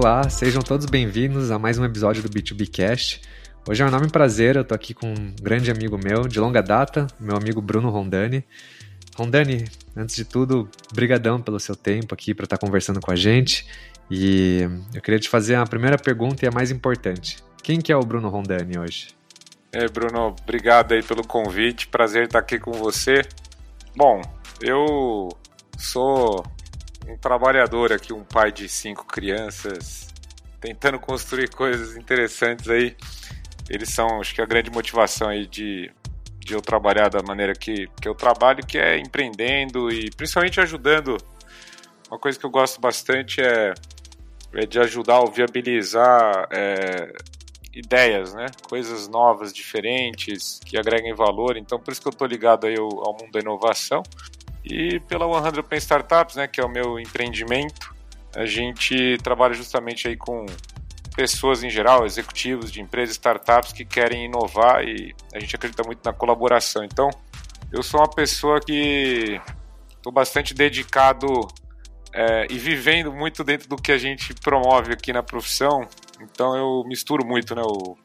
Olá, sejam todos bem-vindos a mais um episódio do B2B Cast. Hoje é um enorme prazer, eu tô aqui com um grande amigo meu, de longa data, meu amigo Bruno Rondani. Rondani, antes de tudo, brigadão pelo seu tempo aqui para estar tá conversando com a gente. E eu queria te fazer a primeira pergunta e a mais importante. Quem que é o Bruno Rondani hoje? É, Bruno, obrigado aí pelo convite, prazer estar aqui com você. Bom, eu sou um trabalhador aqui, um pai de cinco crianças, tentando construir coisas interessantes aí. Eles são, acho que a grande motivação aí de, de eu trabalhar da maneira que, que eu trabalho, que é empreendendo e principalmente ajudando. Uma coisa que eu gosto bastante é, é de ajudar ou viabilizar é, ideias, né? Coisas novas, diferentes, que agreguem valor. Então, por isso que eu estou ligado aí ao, ao mundo da inovação. E pela 100 Pen Startups, né, que é o meu empreendimento, a gente trabalha justamente aí com pessoas em geral, executivos de empresas, startups que querem inovar e a gente acredita muito na colaboração. Então, eu sou uma pessoa que estou bastante dedicado é, e vivendo muito dentro do que a gente promove aqui na profissão. Então, eu misturo muito né, o,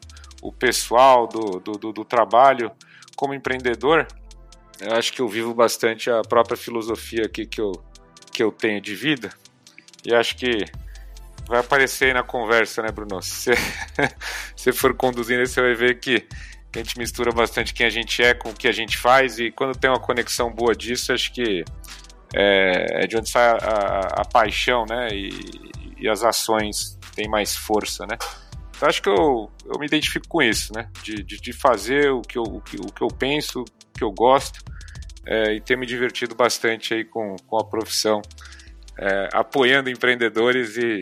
o pessoal do, do, do trabalho como empreendedor eu acho que eu vivo bastante a própria filosofia aqui que eu, que eu tenho de vida. E acho que vai aparecer aí na conversa, né, Bruno? Se você for conduzindo, você vai ver que a gente mistura bastante quem a gente é com o que a gente faz. E quando tem uma conexão boa disso, acho que é, é de onde sai a, a, a paixão, né? E, e, as ações têm mais força, né? Então acho que eu, eu me identifico com isso, né? De, de, de fazer o que, eu, o, que, o que eu penso, que eu gosto é, e ter me divertido bastante aí com, com a profissão, é, apoiando empreendedores e,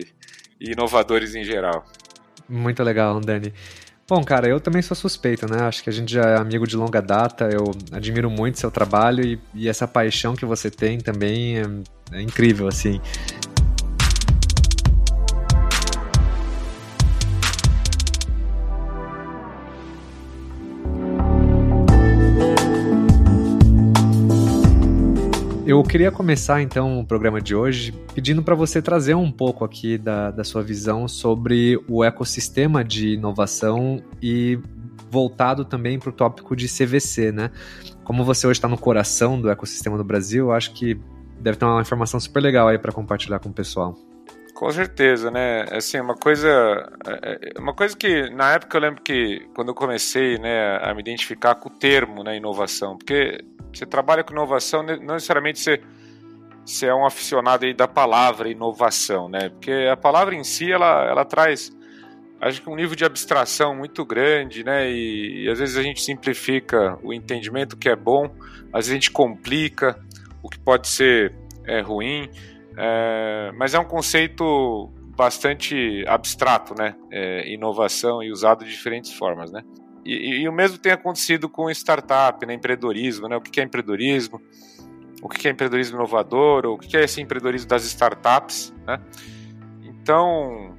e, inovadores em geral. Muito legal, Dani. Bom, cara, eu também sou suspeito, né? Acho que a gente já é amigo de longa data, eu admiro muito seu trabalho e, e essa paixão que você tem também é, é incrível, assim. Eu queria começar então o programa de hoje pedindo para você trazer um pouco aqui da, da sua visão sobre o ecossistema de inovação e voltado também para o tópico de CVC, né? Como você hoje está no coração do ecossistema do Brasil, acho que deve ter uma informação super legal aí para compartilhar com o pessoal. Com certeza, né? Assim, uma coisa, é, é, uma coisa que na época eu lembro que quando eu comecei, né, a me identificar com o termo, né, inovação, porque você trabalha com inovação, não necessariamente você, você é um aficionado aí da palavra inovação, né? Porque a palavra em si, ela, ela traz, acho que um nível de abstração muito grande, né? E, e às vezes a gente simplifica o entendimento, que é bom, às vezes a gente complica o que pode ser é, ruim, é, mas é um conceito bastante abstrato, né? É, inovação e usado de diferentes formas, né? E, e, o mesmo tem acontecido com startup, né, empreendedorismo, né? O que é empreendedorismo? O que é empreendedorismo inovador? O que é esse empreendedorismo das startups, né? Então,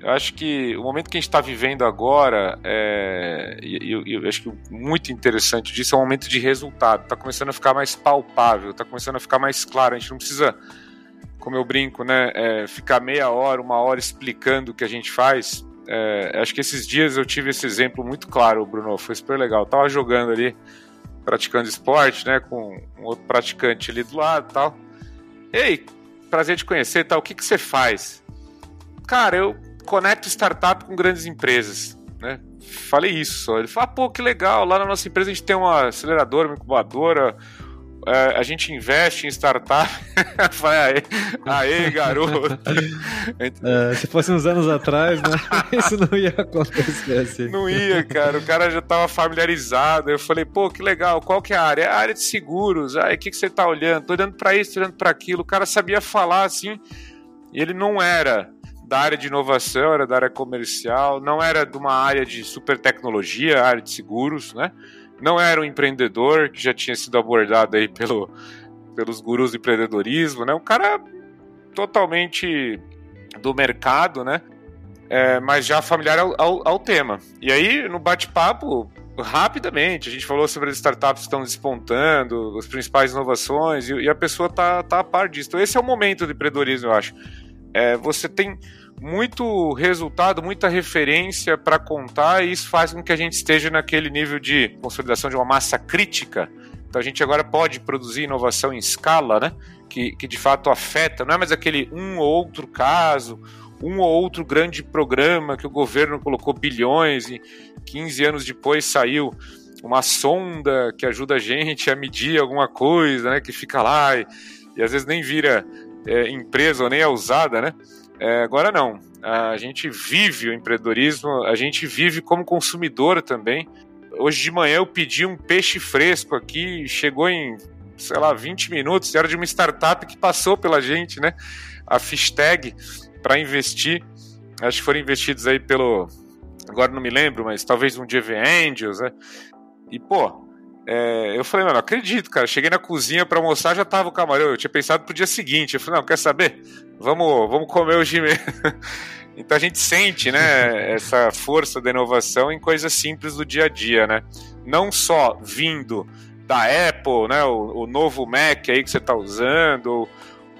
eu acho que o momento que a gente está vivendo agora, é, e, eu, eu acho que muito interessante disso é um momento de resultado. Está começando a ficar mais palpável, está começando a ficar mais claro. A gente não precisa, como eu brinco, né, é, ficar meia hora, uma hora explicando o que a gente faz é, acho que esses dias eu tive esse exemplo muito claro, Bruno. Foi super legal. Eu tava jogando ali, praticando esporte, né? Com um outro praticante ali do lado e tal. Ei, prazer te conhecer tal. O que, que você faz? Cara, eu conecto startup com grandes empresas, né? Falei isso só. Ele falou, ah, pô, que legal. Lá na nossa empresa a gente tem uma aceleradora, uma incubadora, a gente investe em startup. Falei, aê, aê garoto. É, se fosse uns anos atrás, né? Isso não ia acontecer assim. Não ia, cara. O cara já estava familiarizado. Eu falei, pô, que legal. Qual que é a área? É a área de seguros. Ah, o que, que você está olhando? Tô olhando para isso, tô olhando para aquilo. O cara sabia falar assim. E ele não era da área de inovação, era da área comercial, não era de uma área de super tecnologia, área de seguros, né? Não era um empreendedor que já tinha sido abordado aí pelo, pelos gurus do empreendedorismo, né? Um cara totalmente do mercado, né? É, mas já familiar ao, ao, ao tema. E aí, no bate-papo, rapidamente, a gente falou sobre as startups que estão despontando, as principais inovações, e, e, a pessoa tá, tá a par disso. Então, esse é o momento do empreendedorismo, eu acho. É, você tem muito resultado, muita referência para contar, e isso faz com que a gente esteja naquele nível de consolidação de uma massa crítica. Então a gente agora pode produzir inovação em escala, né? Que, que de fato afeta, não é mais aquele um ou outro caso, um ou outro grande programa que o governo colocou bilhões e 15 anos depois saiu uma sonda que ajuda a gente a medir alguma coisa, né? Que fica lá e, e às vezes nem vira é, empresa ou nem é usada, né? É, agora não. A gente vive o empreendedorismo, a gente vive como consumidor também. Hoje de manhã eu pedi um peixe fresco aqui, chegou em, sei lá, 20 minutos, era de uma startup que passou pela gente, né? A Fishtag, para investir. Acho que foram investidos aí pelo. Agora não me lembro, mas talvez um DV Angels, né? E, pô, é, eu falei, não, não acredito, cara. Cheguei na cozinha para almoçar, já tava o camarão. Eu tinha pensado pro dia seguinte. Eu falei, não, quer saber? Vamos, vamos comer hoje mesmo. então a gente sente, né, essa força da inovação em coisas simples do dia a dia, né? Não só vindo da Apple, né, o, o novo Mac aí que você está usando, ou,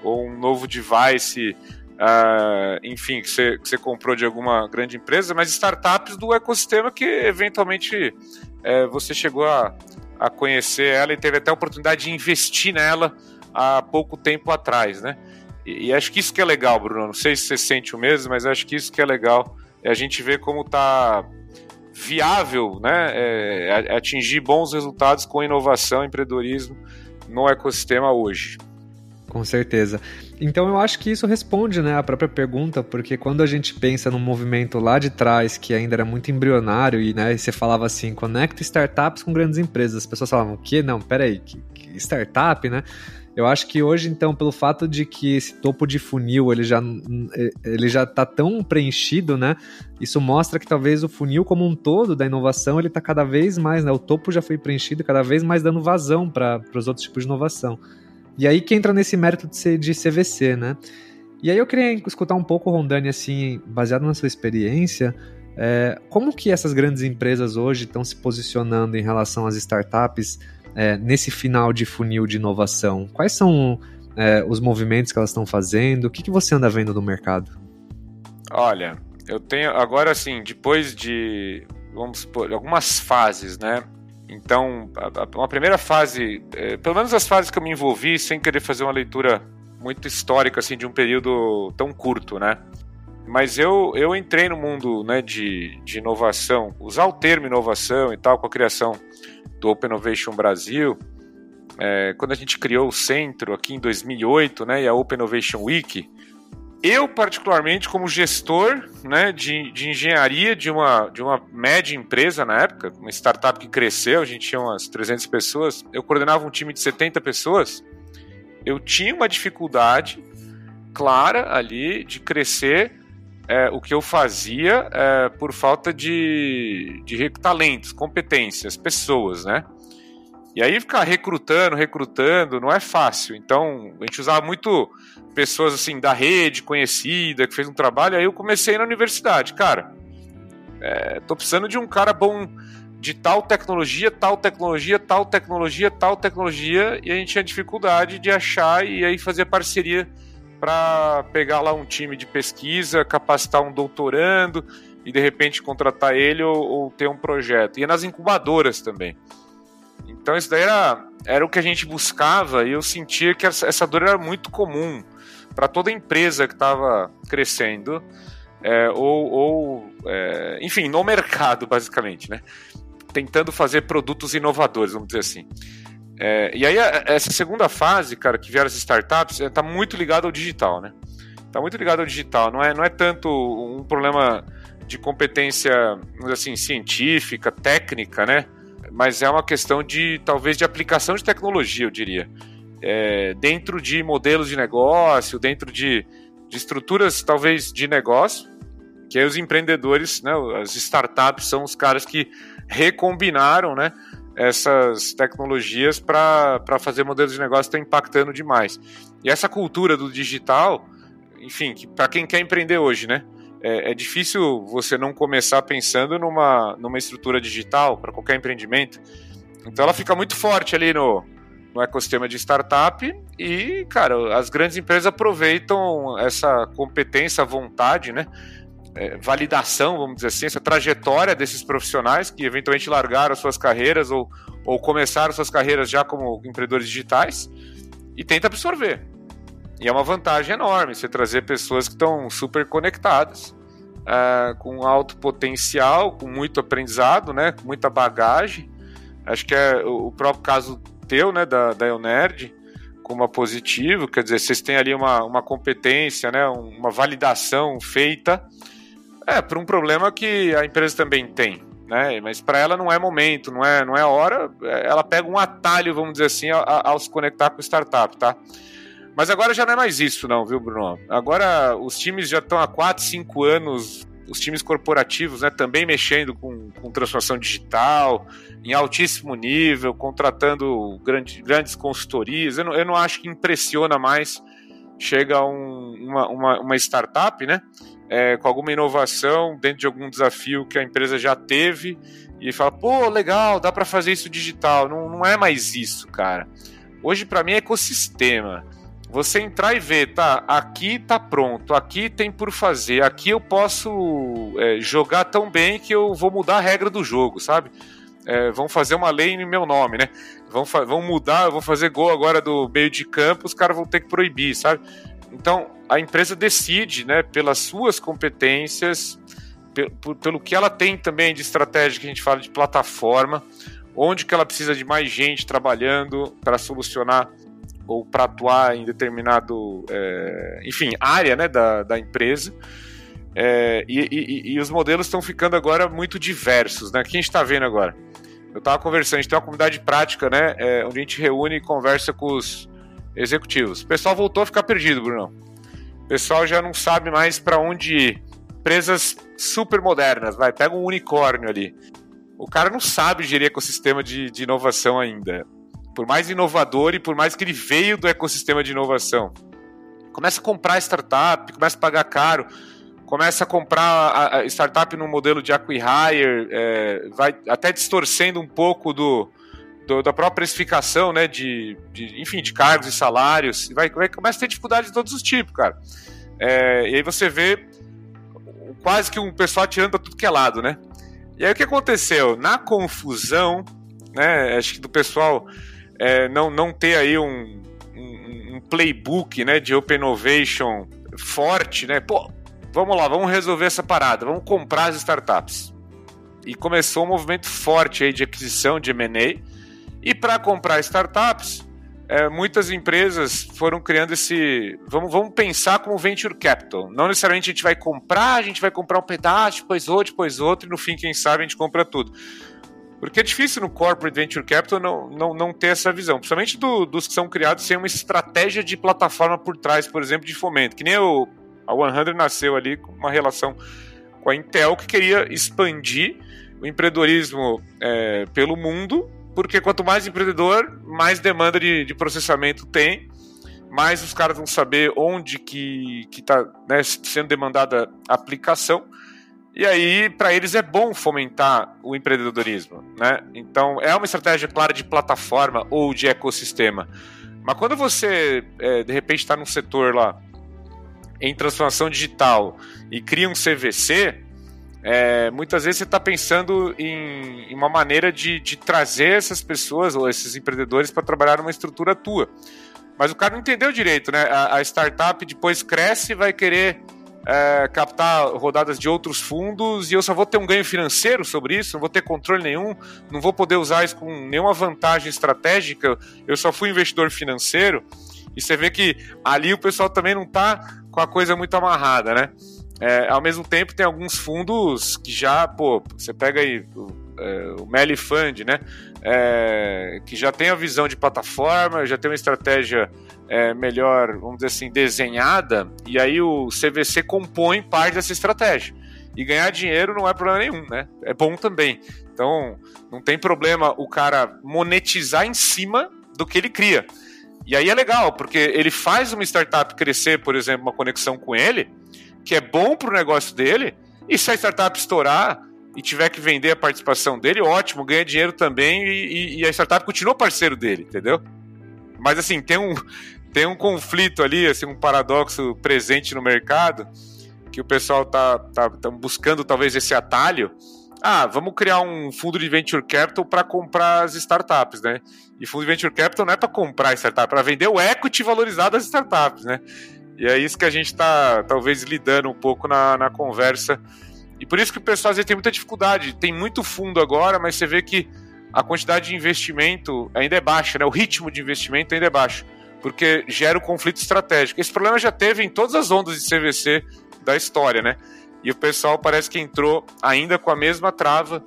ou, um novo device, uh, enfim, que você, que você comprou de alguma grande empresa, mas startups do ecossistema que eventualmente é, você chegou a, a conhecer ela e teve até a oportunidade de investir nela há pouco tempo atrás, né? E, e, acho que isso que é legal, Bruno. Não sei se você sente o mesmo, mas acho que isso que é legal é a gente ver como tá viável, né? É, atingir bons resultados com inovação, empreendedorismo no ecossistema hoje. Com certeza. Então eu acho que isso responde né, a própria pergunta, porque quando a gente pensa num movimento lá de trás que ainda era muito embrionário e né, você falava assim, conecta startups com grandes empresas, as pessoas falavam, o quê? Não, peraí, que, que startup, né? Eu acho que hoje, então, pelo fato de que esse topo de funil ele já, ele já tá tão preenchido, né? Isso mostra que talvez o funil como um todo da inovação ele está cada vez mais, né? O topo já foi preenchido, cada vez mais dando vazão para os outros tipos de inovação. E aí que entra nesse mérito de, ser, de CVC, né? E aí eu queria escutar um pouco, Rondani, assim, baseado na sua experiência, é, como que essas grandes empresas hoje estão se posicionando em relação às startups é, nesse final de funil de inovação? Quais são é, os movimentos que elas estão fazendo? O que, que você anda vendo no mercado? Olha, eu tenho agora assim, depois de vamos supor, algumas fases, né? Então, uma primeira fase, é, pelo menos as fases que eu me envolvi, sem querer fazer uma leitura muito histórica assim de um período tão curto, né? Mas eu, eu entrei no mundo né, de, de inovação, usar o termo inovação e tal, com a criação do Open Innovation Brasil, é, quando a gente criou o centro aqui em 2008, né, e a Open Innovation Week, eu, particularmente, como gestor né, de, de engenharia de uma, de uma média empresa na época, uma startup que cresceu, a gente tinha umas 300 pessoas, eu coordenava um time de 70 pessoas, eu tinha uma dificuldade clara ali de crescer é, o que eu fazia é, por falta de, de talentos, competências, pessoas, né? E aí ficar recrutando, recrutando, não é fácil. Então, a gente usava muito pessoas assim da rede conhecida, que fez um trabalho, aí eu comecei na universidade. Cara, é, tô precisando de um cara bom de tal tecnologia, tal tecnologia, tal tecnologia, tal tecnologia, e a gente tinha dificuldade de achar e aí fazer parceria para pegar lá um time de pesquisa, capacitar um doutorando e de repente contratar ele ou, ou ter um projeto. E nas incubadoras também. Então isso daí era, era o que a gente buscava e eu sentia que essa, dor era muito comum para toda empresa que estava crescendo, é, ou, ou é, enfim, no mercado, basicamente, né? Tentando fazer produtos inovadores, vamos dizer assim. É, e aí, essa segunda fase, cara, que vieram as startups, está é, muito ligado ao digital, né? Está muito ligado ao digital. Não é, não é tanto um problema de competência, assim, científica, técnica, né? Mas é uma questão de, talvez, de aplicação de tecnologia, eu diria é, dentro de modelos de negócio, dentro de, de estruturas talvez de negócio, que aí os empreendedores, né, as startups são os caras que recombinaram né, essas tecnologias para fazer modelos de negócio que estão impactando demais. E essa cultura do digital, enfim, para quem quer empreender hoje, né? É, é, difícil você não começar pensando numa, numa estrutura digital para qualquer empreendimento. Então ela fica muito forte ali no, no ecossistema de startup e, cara, as grandes empresas aproveitam essa competência, vontade, né? É, validação, vamos dizer assim, essa trajetória desses profissionais que eventualmente largaram suas carreiras ou, ou começaram suas carreiras já como empreendedores digitais e tenta absorver. E é uma vantagem enorme você trazer pessoas que estão super conectadas, uh, com alto potencial, com muito aprendizado, né, com muita bagagem. Acho que é o próprio caso teu, né, da, da Eunerd, como positivo, quer dizer, vocês têm ali uma, uma competência, né, uma validação feita, é, para um problema que a empresa também tem, né, mas para ela não é momento, não é, não é hora, é, ela pega um atalho, vamos dizer assim, ao, ao se conectar com startup, tá? Mas agora já não é mais isso, não, viu, Bruno? Agora os times já estão há 4, 5 anos os times corporativos né, também mexendo com, com transformação digital, em altíssimo nível, contratando grande, grandes consultorias. Eu não, eu não acho que impressiona mais. Chega um, uma, uma, uma, startup, né? É, com alguma inovação dentro de algum desafio que a empresa já teve e fala, pô, legal, dá para fazer isso digital. Não, não é mais isso, cara. Hoje, para mim, é ecossistema você entrar e ver, tá, aqui tá pronto, aqui tem por fazer, aqui eu posso é, jogar tão bem que eu vou mudar a regra do jogo, sabe? É, vão fazer uma lei em meu nome, né? Vão, vão mudar, vou fazer gol agora do meio de campo, os caras vão ter que proibir, sabe? Então, a empresa decide, né, pelas suas competências, pelo que ela tem também de estratégia que a gente fala de plataforma, onde que ela precisa de mais gente trabalhando para solucionar ou para atuar em determinado, é, enfim, área né, da, da empresa. É, e, e, e, os modelos estão ficando agora muito diversos, né? O que a gente está vendo agora? Eu estava conversando, a gente tem uma comunidade prática, né? É, onde a gente reúne e conversa com os executivos. O pessoal voltou a ficar perdido, Bruno. O pessoal já não sabe mais para onde ir. Empresas super modernas, vai, pega um unicórnio ali. O cara não sabe gerir ecossistema de, de inovação ainda por mais inovador e por mais que ele veio do ecossistema de inovação. Começa a comprar startup, começa a pagar caro, começa a comprar a startup no modelo de acquihire, é, vai até distorcendo um pouco do, do, da própria precificação, né, de, de, enfim, de cargos e salários, vai, vai começa a ter dificuldade de todos os tipos, cara. É, e aí você vê quase que um pessoal tirando para tudo que é lado, né? E aí o que aconteceu? Na confusão, né, acho que do pessoal é, não, não ter aí um, um, um, playbook né, de Open Innovation forte, né? Pô, vamos lá, vamos resolver essa parada, vamos comprar as startups. E começou um movimento forte aí de aquisição de M&A. E para comprar startups, é, muitas empresas foram criando esse. Vamos, vamos pensar como venture capital. Não necessariamente a gente vai comprar, a gente vai comprar um pedaço, depois outro, depois outro, e no fim, quem sabe, a gente compra tudo. Porque é difícil no corporate venture capital não, não, não ter essa visão, principalmente do, dos que são criados sem uma estratégia de plataforma por trás, por exemplo, de fomento. Que nem o, a 100 nasceu ali com uma relação com a Intel que queria expandir o empreendedorismo é, pelo mundo, porque quanto mais empreendedor, mais demanda de, de processamento tem, mais os caras vão saber onde que está né, sendo demandada a aplicação e aí, para eles é bom fomentar o empreendedorismo, né? Então, é uma estratégia clara de plataforma ou de ecossistema. Mas quando você, é, de repente, está num setor lá em transformação digital e cria um CVC, é, muitas vezes você está pensando em, em, uma maneira de, de trazer essas pessoas ou esses empreendedores para trabalhar numa estrutura tua. Mas o cara não entendeu direito, né? A, a startup depois cresce e vai querer é, captar rodadas de outros fundos e eu só vou ter um ganho financeiro sobre isso, não vou ter controle nenhum, não vou poder usar isso com nenhuma vantagem estratégica, eu só fui investidor financeiro. E você vê que ali o pessoal também não está com a coisa muito amarrada, né? É, ao mesmo tempo, tem alguns fundos que já, pô, você pega aí o Meli Fund, né? É, que já tem a visão de plataforma, já tem uma estratégia é, melhor, vamos dizer assim, desenhada, e aí o CVC compõe parte dessa estratégia. E ganhar dinheiro não é problema nenhum, né? É bom também. Então, não tem problema o cara monetizar em cima do que ele cria. E aí é legal, porque ele faz uma startup crescer, por exemplo, uma conexão com ele, que é bom para o negócio dele, e se a startup estourar e tiver que vender a participação dele, ótimo, ganha dinheiro também e, e a startup continua parceiro dele, entendeu? Mas assim, tem um, tem um conflito ali, assim, um paradoxo presente no mercado, que o pessoal tá, tá, tá buscando talvez esse atalho. Ah, vamos criar um fundo de venture capital para comprar as startups, né? E fundo de venture capital não é para comprar startup, é para vender o equity valorizado das startups, né? E é isso que a gente está talvez lidando um pouco na, na conversa. E por isso que o pessoal às vezes tem muita dificuldade. Tem muito fundo agora, mas você vê que a quantidade de investimento ainda é baixa, né? O ritmo de investimento ainda é baixo, porque gera o conflito estratégico. Esse problema já teve em todas as ondas de CVC da história, né? E o pessoal parece que entrou ainda com a mesma trava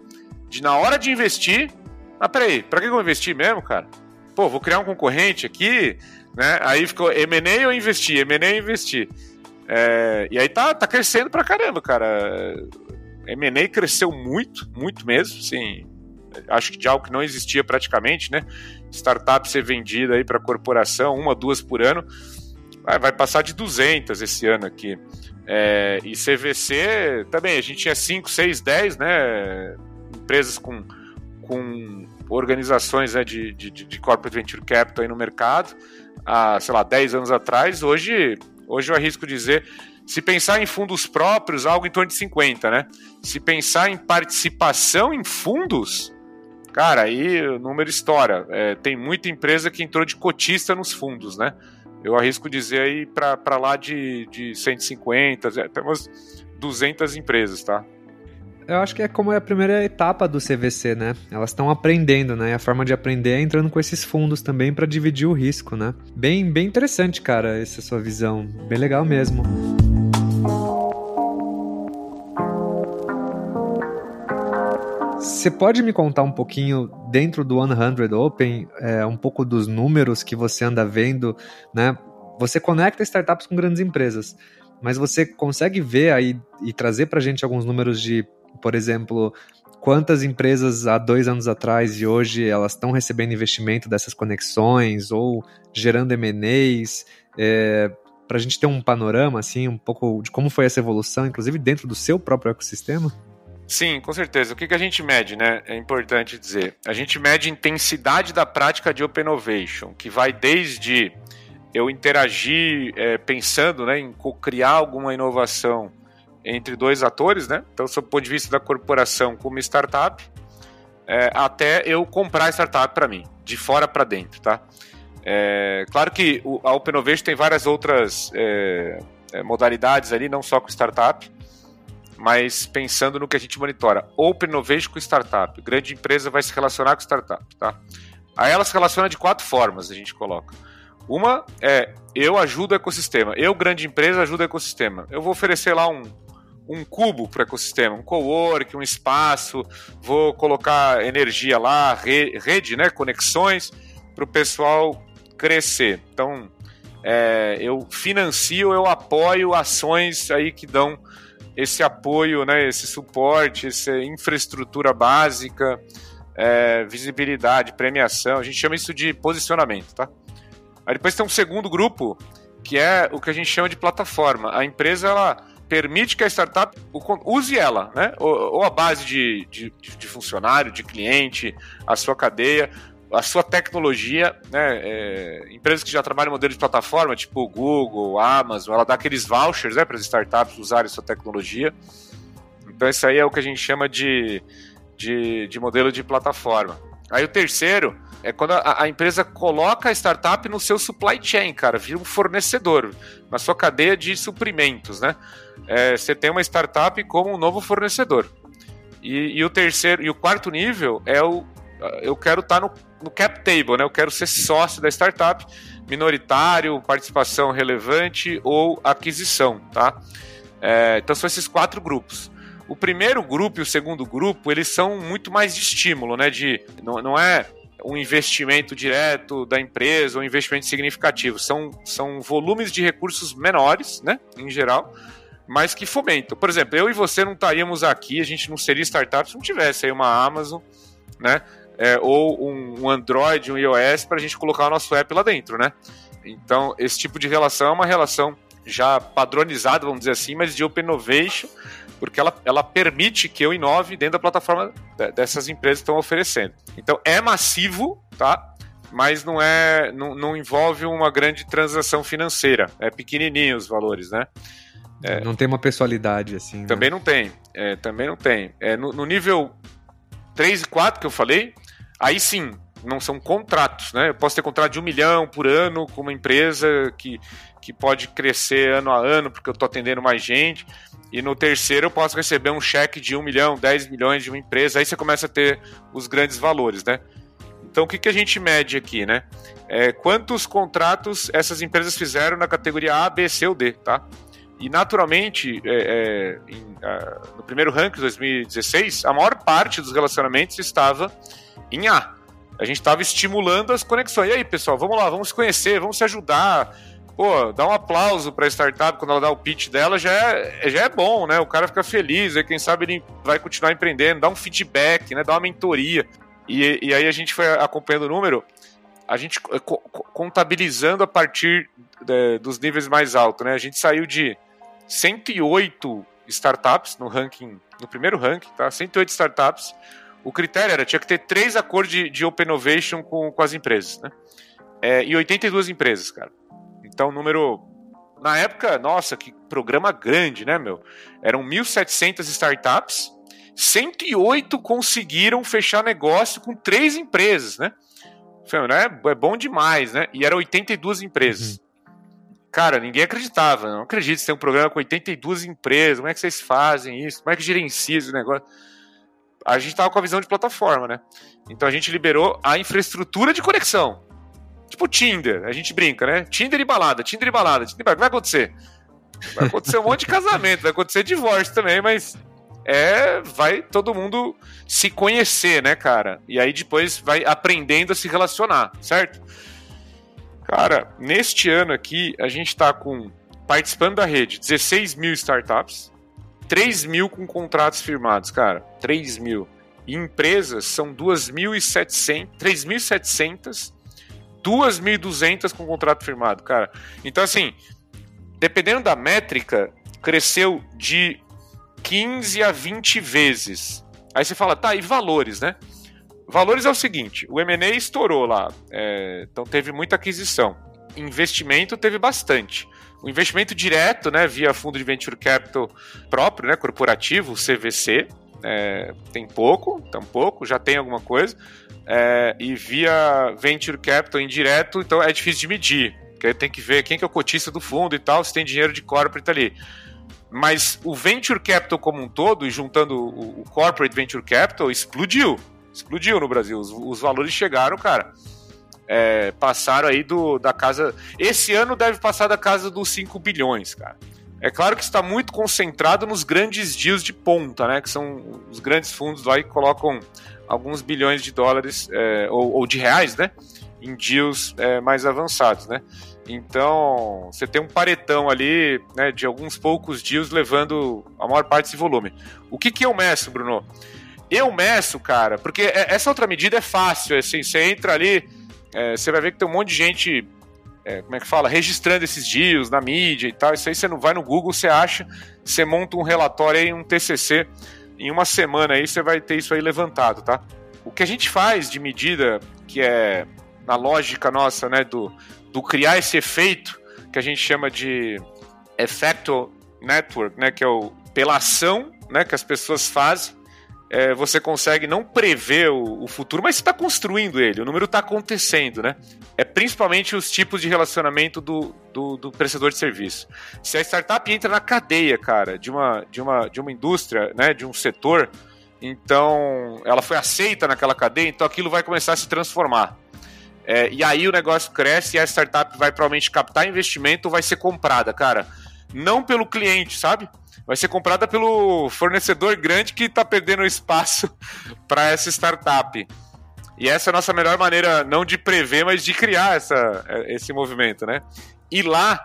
de na hora de investir. Ah, peraí, pra que eu vou investir mesmo, cara? Pô, vou criar um concorrente aqui, né? Aí ficou M&A ou investir, M&A ou investir. É, e aí tá, tá crescendo pra caramba, cara. M&A cresceu muito, muito mesmo, sim acho que de algo que não existia praticamente, né? Startup ser vendida aí para corporação, uma, duas por ano, vai passar de 200 esse ano aqui. É, e CVC também, a gente tinha 5, 6, 10, né? Empresas com, com organizações né, de, de, de corporate venture capital aí no mercado, há, sei lá, 10 anos atrás. Hoje, hoje eu arrisco dizer se pensar em fundos próprios, algo em torno de 50, né? Se pensar em participação em fundos, Cara, aí o número estoura. É, tem muita empresa que entrou de cotista nos fundos, né? Eu arrisco dizer aí para lá de, de 150, até umas 200 empresas, tá? Eu acho que é como é a primeira etapa do CVC, né? Elas estão aprendendo, né? E a forma de aprender é entrando com esses fundos também para dividir o risco, né? Bem, bem interessante, cara, essa sua visão. Bem legal mesmo. Você pode me contar um pouquinho dentro do 100 Open, é, um pouco dos números que você anda vendo, né? Você conecta startups com grandes empresas, mas você consegue ver aí e trazer para a gente alguns números de, por exemplo, quantas empresas há dois anos atrás e hoje elas estão recebendo investimento dessas conexões ou gerando M&As, é, para a gente ter um panorama assim, um pouco de como foi essa evolução, inclusive dentro do seu próprio ecossistema? Sim, com certeza. O que, que a gente mede, né? É importante dizer. A gente mede intensidade da prática de Open Innovation, que vai desde eu interagir é, pensando né, em criar alguma inovação entre dois atores, né? Então, sob o ponto de vista da corporação como startup, é, até eu comprar a startup para mim, de fora para dentro, tá? É, claro que a Open tem várias outras é, é, modalidades ali, não só com startup, mas pensando no que a gente monitora. Open Innovation com startup. Grande empresa vai se relacionar com startup, tá? Aí ela se relaciona de quatro formas, a gente coloca. Uma é eu ajudo o ecossistema. Eu, grande empresa, ajudo o ecossistema. Eu vou oferecer lá um, um cubo para o ecossistema, um cowork, um espaço, vou colocar energia lá, rede, né, conexões para o pessoal crescer. Então, é, eu financio, eu apoio ações aí que dão esse apoio, né, esse suporte, essa infraestrutura básica, é, visibilidade, premiação. A gente chama isso de posicionamento, tá? Aí depois tem um segundo grupo, que é o que a gente chama de plataforma. A empresa, ela permite que a startup use ela, né? Ou, ou a base de, de, de funcionário, de cliente, a sua cadeia, a sua tecnologia, né? É, empresas que já trabalham modelo de plataforma, tipo Google, Amazon, ela dá aqueles vouchers né, para as startups usarem sua tecnologia. Então, isso aí é o que a gente chama de, de, de modelo de plataforma. Aí o terceiro é quando a, a, empresa coloca a startup no seu supply chain, cara, vira um fornecedor, na sua cadeia de suprimentos, né? É, você tem uma startup como um novo fornecedor. E, e, o terceiro e o quarto nível é o eu quero estar no, no cap table, né? Eu quero ser sócio da startup, minoritário, participação relevante ou aquisição, tá? É, então são esses quatro grupos. O primeiro grupo e o segundo grupo, eles são muito mais de estímulo, né? De, não, não é um investimento direto da empresa, um investimento significativo. São, são volumes de recursos menores, né? Em geral, mas que fomentam. Por exemplo, eu e você não estaríamos aqui, a gente não seria startup se não tivesse aí uma Amazon, né? É, ou um, um, Android, um iOS, para a gente colocar o nosso app lá dentro, né? Então, esse tipo de relação é uma relação já padronizada, vamos dizer assim, mas de Open Innovation, porque ela, ela permite que eu inove dentro da plataforma dessas empresas que estão oferecendo. Então, é massivo, tá? mas não é, não, não envolve uma grande transação financeira. É pequenininho os valores, né? É, não tem uma pessoalidade assim. Né? Também né? não tem. É, também não tem. É, no, no, nível 3 e 4 que eu falei, aí sim, não são contratos, né? Eu posso ter contrato de um milhão por ano com uma empresa que, que pode crescer ano a ano, porque eu estou atendendo mais gente. E no terceiro eu posso receber um cheque de um milhão, 10 milhões de uma empresa. Aí você começa a ter os grandes valores, né? Então o que, que a gente mede aqui, né? É, quantos contratos essas empresas fizeram na categoria A, B, C ou D, tá? E naturalmente, é, é, em, a, no primeiro ranking de 2016, a maior parte dos relacionamentos estava em A. A gente estava estimulando as conexões. E aí, pessoal, vamos lá, vamos se conhecer, vamos se ajudar. Pô, dá um aplauso para a startup quando ela dá o pitch dela, já é, já é bom, né? O cara fica feliz, aí quem sabe ele vai continuar empreendendo, dá um feedback, né? Dá uma mentoria. E, e aí a gente foi acompanhando o número, a gente contabilizando a partir de, dos níveis mais altos, né? A gente saiu de 108 startups no ranking, no primeiro ranking, tá? 108 startups o critério era, tinha que ter três acordos de, de Open Innovation com, com as empresas, né? É, e 82 empresas, cara. Então, número. Na época, nossa, que programa grande, né, meu? Eram 1.700 startups, 108 conseguiram fechar negócio com três empresas, né? né? É bom demais, né? E eram 82 empresas. Uhum. Cara, ninguém acreditava. Não acredito que tem um programa com 82 empresas. Como é que vocês fazem isso? Como é que gerencia esse negócio? A gente tava com a visão de plataforma, né? Então a gente liberou a infraestrutura de conexão. Tipo Tinder, a gente brinca, né? Tinder e balada, Tinder e balada, Tinder e balada. O que vai acontecer? Vai acontecer um monte de casamento, vai acontecer divórcio também, mas é vai todo mundo se conhecer, né, cara? E aí depois vai aprendendo a se relacionar, certo? Cara, neste ano aqui a gente tá com participando da rede 16 mil startups, 3 mil com contratos firmados, cara. 3 mil. E empresas são 2.700, 3.700, 2.200 com contrato firmado, cara. Então, assim, dependendo da métrica, cresceu de 15 a 20 vezes. Aí você fala, tá, e valores, né? Valores é o seguinte: o MA estourou lá, é, então teve muita aquisição. Investimento teve bastante. O investimento direto, né, via fundo de venture capital próprio, né, corporativo, CVC, é, tem pouco, tem pouco, já tem alguma coisa. É, e via venture capital indireto, então é difícil de medir. Porque tem que ver quem que é o cotista do fundo e tal, se tem dinheiro de corporate ali. Mas o venture capital como um todo, e juntando o, o corporate venture capital, explodiu. Explodiu no Brasil. Os, os valores chegaram, cara é, passaram aí do, da casa. Esse ano deve passar da casa dos 5 bilhões, cara. É claro que está muito concentrado nos grandes deals de ponta, né? Que são os grandes fundos lá que colocam alguns bilhões de dólares é, ou, ou, de reais, né? Em deals é, mais avançados, né? Então, você tem um paretão ali, né, de alguns poucos deals levando a maior parte desse volume. O que, que eu meço, Bruno? Eu meço, cara, porque é, essa outra medida é fácil, assim, você entra ali, é, você vai ver que tem um monte de gente, é, como é que fala, registrando esses dias na mídia e tal. Isso aí você não vai no Google, você acha, você monta um relatório aí, um TCC, em uma semana aí você vai ter isso aí levantado, tá? O que a gente faz de medida, que é na lógica nossa, né, do, do criar esse efeito, que a gente chama de effecto network, né, que é o pela ação, né, que as pessoas fazem é, você consegue não prever o, o futuro, mas você está construindo ele, o número está acontecendo, né? É principalmente os tipos de relacionamento do, do, do, prestador de serviço. Se a startup entra na cadeia, cara, de uma, de uma, de uma indústria, né, de um setor, então ela foi aceita naquela cadeia, então aquilo vai começar a se transformar. É, e aí o negócio cresce e a startup vai provavelmente captar investimento vai ser comprada, cara. Não pelo cliente, sabe? Vai ser comprada pelo fornecedor grande que está perdendo espaço para essa startup. E essa é a nossa melhor maneira, não de prever, mas de criar essa, esse movimento, né? E lá,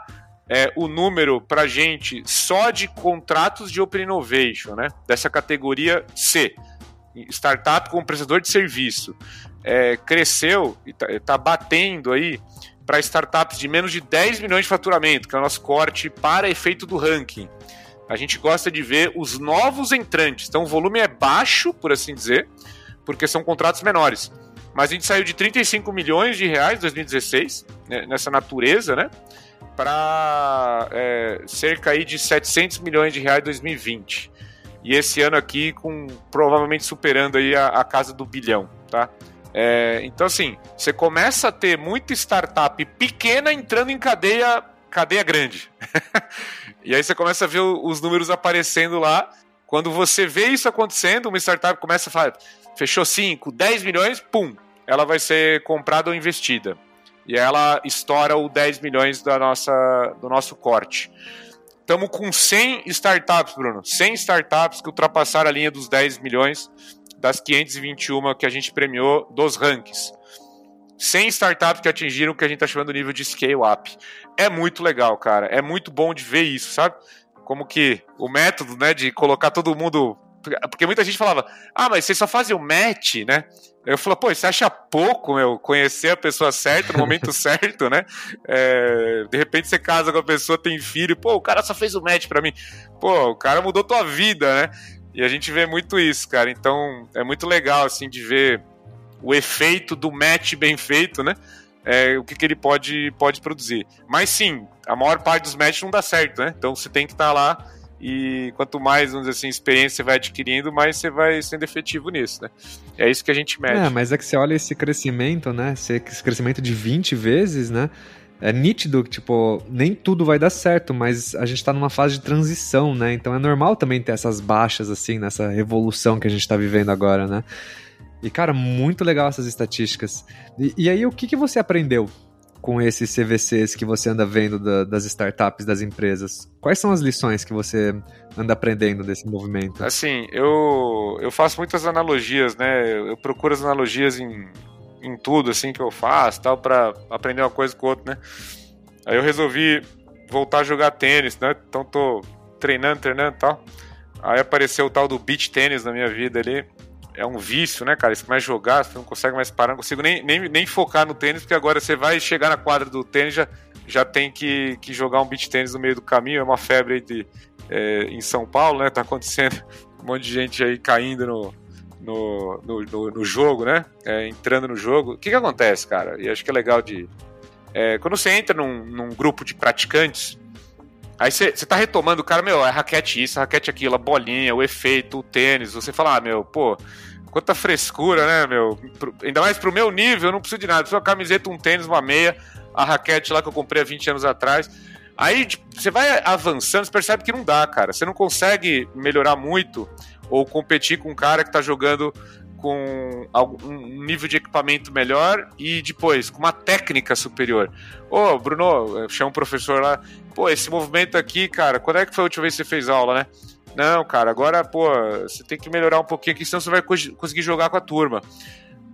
é, o número para gente só de contratos de Open Innovation, né? Dessa categoria C, startup com prestador de serviço, é, cresceu e está tá batendo aí para startups de menos de 10 milhões de faturamento, que é o nosso corte para efeito do ranking a gente gosta de ver os novos entrantes. Então o volume é baixo, por assim dizer, porque são contratos menores. Mas a gente saiu de 35 milhões de reais em 2016, né, nessa natureza, né? Para é, cerca aí de 700 milhões de reais em 2020. E esse ano aqui com provavelmente superando aí a, a casa do bilhão, tá? É, então assim, você começa a ter muita startup pequena entrando em cadeia cadeia grande. e aí você começa a ver os números aparecendo lá. Quando você vê isso acontecendo, uma startup começa a falar, fechou 5, 10 milhões, pum, ela vai ser comprada ou investida. E ela estoura o 10 milhões da nossa, do nosso corte. Estamos com 100 startups, Bruno. 100 startups que ultrapassaram a linha dos 10 milhões das 521 que a gente premiou dos rankings. 100 startups que atingiram o que a gente está chamando de nível de scale-up. É muito legal, cara. É muito bom de ver isso, sabe? Como que o método, né, de colocar todo mundo. Porque muita gente falava, ah, mas vocês só fazem o match, né? Eu falo, pô, você acha pouco, meu, conhecer a pessoa certa no momento certo, né? É, de repente você casa com a pessoa, tem filho, pô, o cara só fez o match pra mim. Pô, o cara mudou tua vida, né? E a gente vê muito isso, cara. Então é muito legal, assim, de ver o efeito do match bem feito, né? É, o que, que ele pode, pode produzir. Mas sim, a maior parte dos matches não dá certo, né? Então você tem que estar tá lá e quanto mais, vamos dizer assim, experiência você vai adquirindo, mais você vai sendo efetivo nisso, né? É isso que a gente mede. É, mas é que você olha esse crescimento, né? Esse crescimento de 20 vezes, né? É nítido que, tipo, nem tudo vai dar certo, mas a gente tá numa fase de transição, né? Então é normal também ter essas baixas, assim, nessa revolução que a gente tá vivendo agora, né? E, cara, muito legal essas estatísticas. E, e aí, o que, que você aprendeu com esses CVCs que você anda vendo da, das startups, das empresas? Quais são as lições que você anda aprendendo desse movimento? Assim, eu, eu faço muitas analogias, né? Eu procuro as analogias em, em tudo, assim, que eu faço, tal, para aprender uma coisa com outra, né? Aí eu resolvi voltar a jogar tênis, né? Então tô treinando, treinando e tal. Aí apareceu o tal do beach tênis na minha vida ali é um vício, né, cara? Você começa a jogar, você não consegue mais parar, não consigo nem, nem, nem focar no tênis, porque agora você vai chegar na quadra do tênis, já, já tem que, que jogar um beat tênis no meio do caminho, é uma febre aí de, é, em São Paulo, né? Tá acontecendo um monte de gente aí caindo no, no, no, no, no jogo, né? É, entrando no jogo. O que que acontece, cara? E acho que é legal de... É, quando você entra num, num grupo de praticantes, Aí você tá retomando o cara, meu, é raquete isso, raquete aquilo, a bolinha, o efeito, o tênis. Você fala, ah, meu, pô, quanta frescura, né, meu? Ainda mais pro meu nível, eu não preciso de nada. Preciso uma camiseta, um tênis, uma meia, a raquete lá que eu comprei há 20 anos atrás. Aí tipo, você vai avançando, você percebe que não dá, cara. Você não consegue melhorar muito ou competir com um cara que tá jogando com um nível de equipamento melhor e depois com uma técnica superior. Ô, Bruno, chama um professor lá, pô, esse movimento aqui, cara, quando é que foi a última vez que você fez aula, né? Não, cara, agora, pô, você tem que melhorar um pouquinho aqui, senão você vai conseguir jogar com a turma.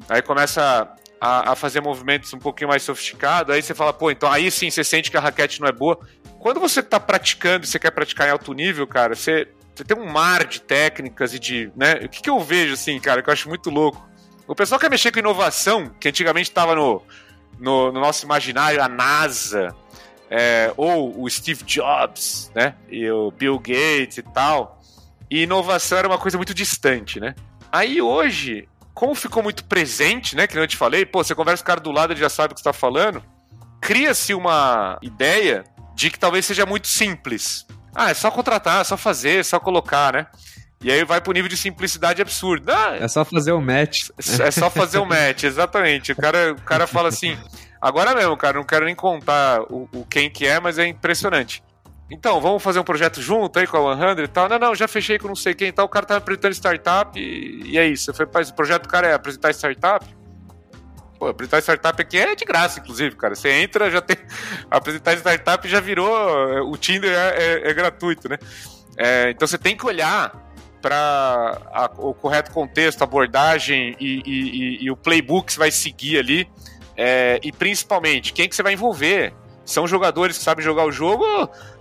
Aí começa a, a fazer movimentos um pouquinho mais sofisticados, aí você fala, pô, então aí sim você sente que a raquete não é boa. Quando você tá praticando e você quer praticar em alto nível, cara, você você tem um mar de técnicas e de. Né? O que, que eu vejo, assim, cara, que eu acho muito louco? O pessoal quer mexer com inovação, que antigamente estava no, no, no, nosso imaginário, a NASA, é, ou o Steve Jobs, né? E o Bill Gates e tal. E inovação era uma coisa muito distante, né? Aí hoje, como ficou muito presente, né? Que eu te falei, pô, você conversa com o cara do lado, ele já sabe o que está falando. Cria-se uma ideia de que talvez seja muito simples. Ah, é só contratar, é só fazer, é só colocar, né? E aí vai pro nível de simplicidade absurdo. Ah, é só fazer o match. É só fazer o match, exatamente. O cara, o cara fala assim, agora mesmo, cara, não quero nem contar o, o quem que é, mas é impressionante. Então, vamos fazer um projeto junto aí com a 100 e tal. Não, não, já fechei com não sei quem e tal. O cara tá apresentando startup e, e é isso. Foi, o projeto do cara é apresentar startup. Pô, apresentar startup aqui é de graça, inclusive, cara. Você entra, já tem. Apresentar startup já virou. O Tinder é, é, é gratuito, né? É, então você tem que olhar para o correto contexto, abordagem e, e, e, e, o playbook que você vai seguir ali. É, e principalmente, quem que você vai envolver? São jogadores que sabem jogar o jogo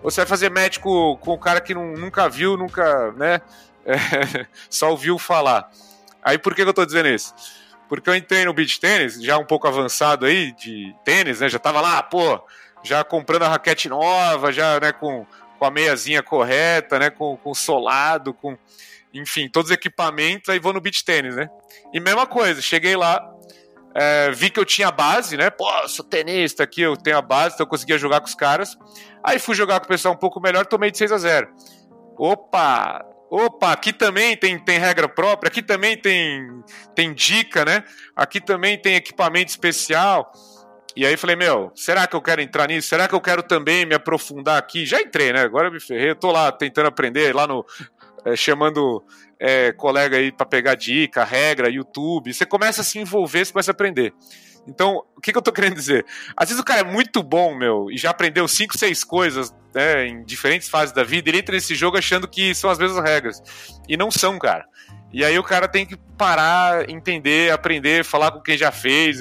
ou você vai fazer match com, com um cara que não, nunca viu, nunca, né? É, só ouviu falar. Aí por que, que eu tô dizendo isso? Porque eu entrei no beach tênis, já um pouco avançado aí de tênis, né? Já tava lá, pô, já comprando a raquete nova, já, né, com, com a meiazinha correta, né, com, com solado, com, enfim, todos os equipamentos, aí vou no beach tênis, né? E mesma coisa, cheguei lá, É, vi que eu tinha base, né? Pô, sou tenista aqui, eu tenho a base, então eu conseguia jogar com os caras. Aí fui jogar com o pessoal um pouco melhor, tomei de 6 a 0 Opa! Opa, aqui também tem, tem regra própria, aqui também tem, tem dica, né? Aqui também tem equipamento especial. E aí falei, meu, será que eu quero entrar nisso? Será que eu quero também me aprofundar aqui? Já entrei, né? Agora eu me ferrei, eu tô lá tentando aprender, lá no. É, chamando é, colega aí para pegar dica, regra, YouTube. Você começa a se envolver, você começa a aprender. Então, o que, que eu tô querendo dizer? Às vezes o cara é muito bom, meu, e já aprendeu cinco, seis coisas né, em diferentes fases da vida, ele entra nesse jogo achando que são as mesmas regras. E não são, cara. E aí o cara tem que parar, entender, aprender, falar com quem já fez.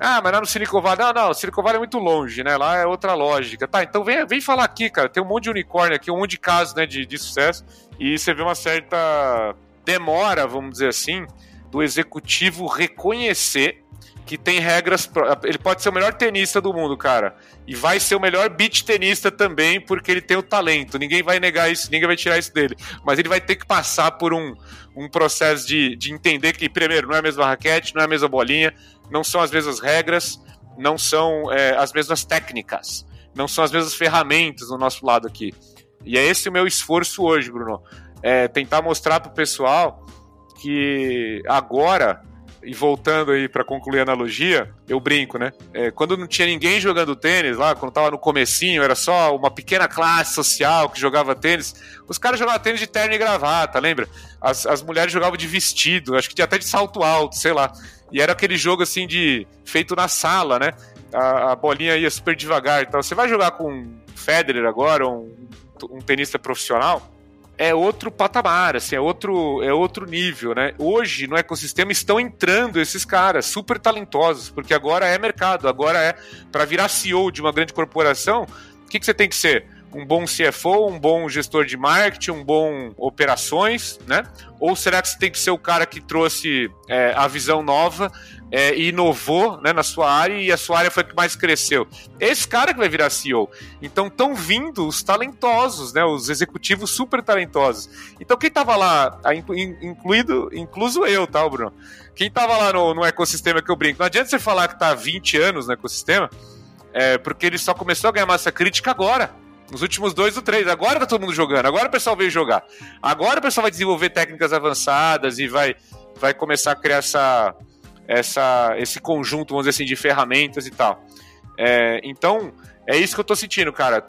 Ah, mas lá no Silicon Valley. Não, não, Silicon Valley é muito longe, né? Lá é outra lógica. Tá, então vem, vem falar aqui, cara. Tem um monte de unicórnio aqui, um monte de casos né, de, de sucesso. E você vê uma certa demora, vamos dizer assim, do executivo reconhecer que tem regras. Ele pode ser o melhor tenista do mundo, cara. E vai ser o melhor beach tenista também, porque ele tem o talento. Ninguém vai negar isso, ninguém vai tirar isso dele. Mas ele vai ter que passar por um, um processo de, de entender que, primeiro, não é a mesma raquete, não é a mesma bolinha, não são as mesmas regras, não são é, as mesmas técnicas, não são as mesmas ferramentas do nosso lado aqui. E é esse o meu esforço hoje, Bruno. É tentar mostrar pro pessoal que agora e voltando aí para concluir a analogia, eu brinco, né? É, quando não tinha ninguém jogando tênis lá, quando tava no comecinho, era só uma pequena classe social que jogava tênis, os caras jogavam tênis de terno e gravata, lembra? As, as mulheres jogavam de vestido, acho que até de salto alto, sei lá. E era aquele jogo assim de feito na sala, né? A, a bolinha ia super devagar. Então, você vai jogar com Federer agora, um, um tenista profissional, é outro patamar, assim, é outro, é outro nível, né? Hoje no ecossistema estão entrando esses caras super talentosos, porque agora é mercado, agora é para virar CEO de uma grande corporação, o que, que você tem que ser? um bom CFO, um bom gestor de marketing, um bom operações, né? Ou será que você tem que ser o cara que trouxe é, a visão nova é, e inovou né, na sua área e a sua área foi a que mais cresceu? Esse cara que vai virar CEO. Então estão vindo os talentosos, né? Os executivos super talentosos. Então quem estava lá, incluído, incluso eu, tá, Bruno? Quem estava lá no, no ecossistema que eu brinco, não adianta você falar que está há 20 anos no ecossistema, é, porque ele só começou a ganhar massa crítica agora. Nos últimos dois ou três. Agora tá todo mundo jogando. Agora o pessoal veio jogar. Agora o pessoal vai desenvolver técnicas avançadas e vai, vai começar a criar essa, essa, esse conjunto, vamos dizer assim, de ferramentas e tal. É, então, é isso que eu tô sentindo, cara.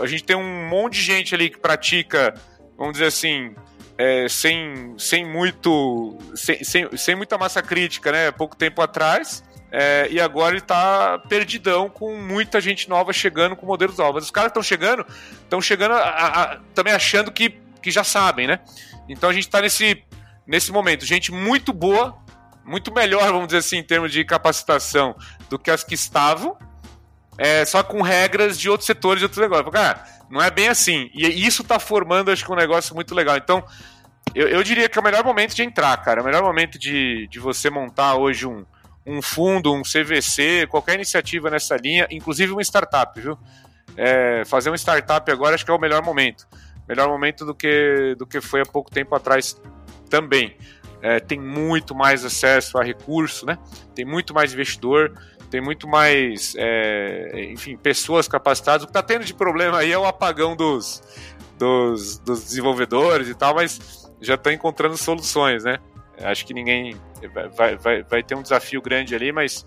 A gente tem um monte de gente ali que pratica, vamos dizer assim, é, sem, sem muito. Sem, sem, sem muita massa crítica, né? Pouco tempo atrás. É, e agora ele tá perdidão com muita gente nova chegando com modelos novos. Os caras estão chegando, estão chegando a, a, também achando que, que já sabem, né? Então a gente tá nesse, nesse momento. Gente muito boa, muito melhor, vamos dizer assim, em termos de capacitação do que as que estavam, é, só com regras de outros setores, de outros negócios. Cara, não é bem assim. E isso tá formando, acho que, um negócio muito legal. Então, eu, eu diria que é o melhor momento de entrar, cara. É o melhor momento de, de você montar hoje um um fundo, um CVC, qualquer iniciativa nessa linha, inclusive uma startup, viu? É, fazer uma startup agora acho que é o melhor momento. Melhor momento do que, do que foi há pouco tempo atrás também. É, tem muito mais acesso a recurso, né? Tem muito mais investidor, tem muito mais, é, enfim, pessoas capacitadas. O que está tendo de problema aí é o apagão dos, dos, dos desenvolvedores e tal, mas já está encontrando soluções, né? Acho que ninguém vai, vai, vai ter um desafio grande ali, mas,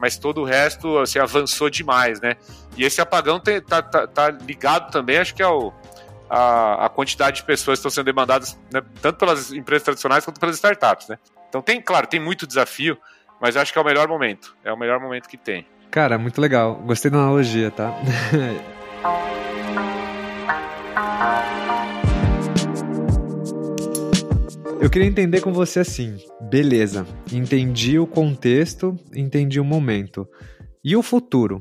mas todo o resto assim, avançou demais, né? E esse apagão tem, tá, tá, ligado também, acho que é a, a quantidade de pessoas que estão sendo demandadas, né, tanto pelas empresas tradicionais quanto pelas startups, né? Então tem, claro, tem muito desafio, mas acho que é o melhor momento. É o melhor momento que tem. Cara, muito legal. Gostei da analogia, tá? Eu queria entender com você assim. Beleza, entendi o contexto, entendi o momento. E o futuro?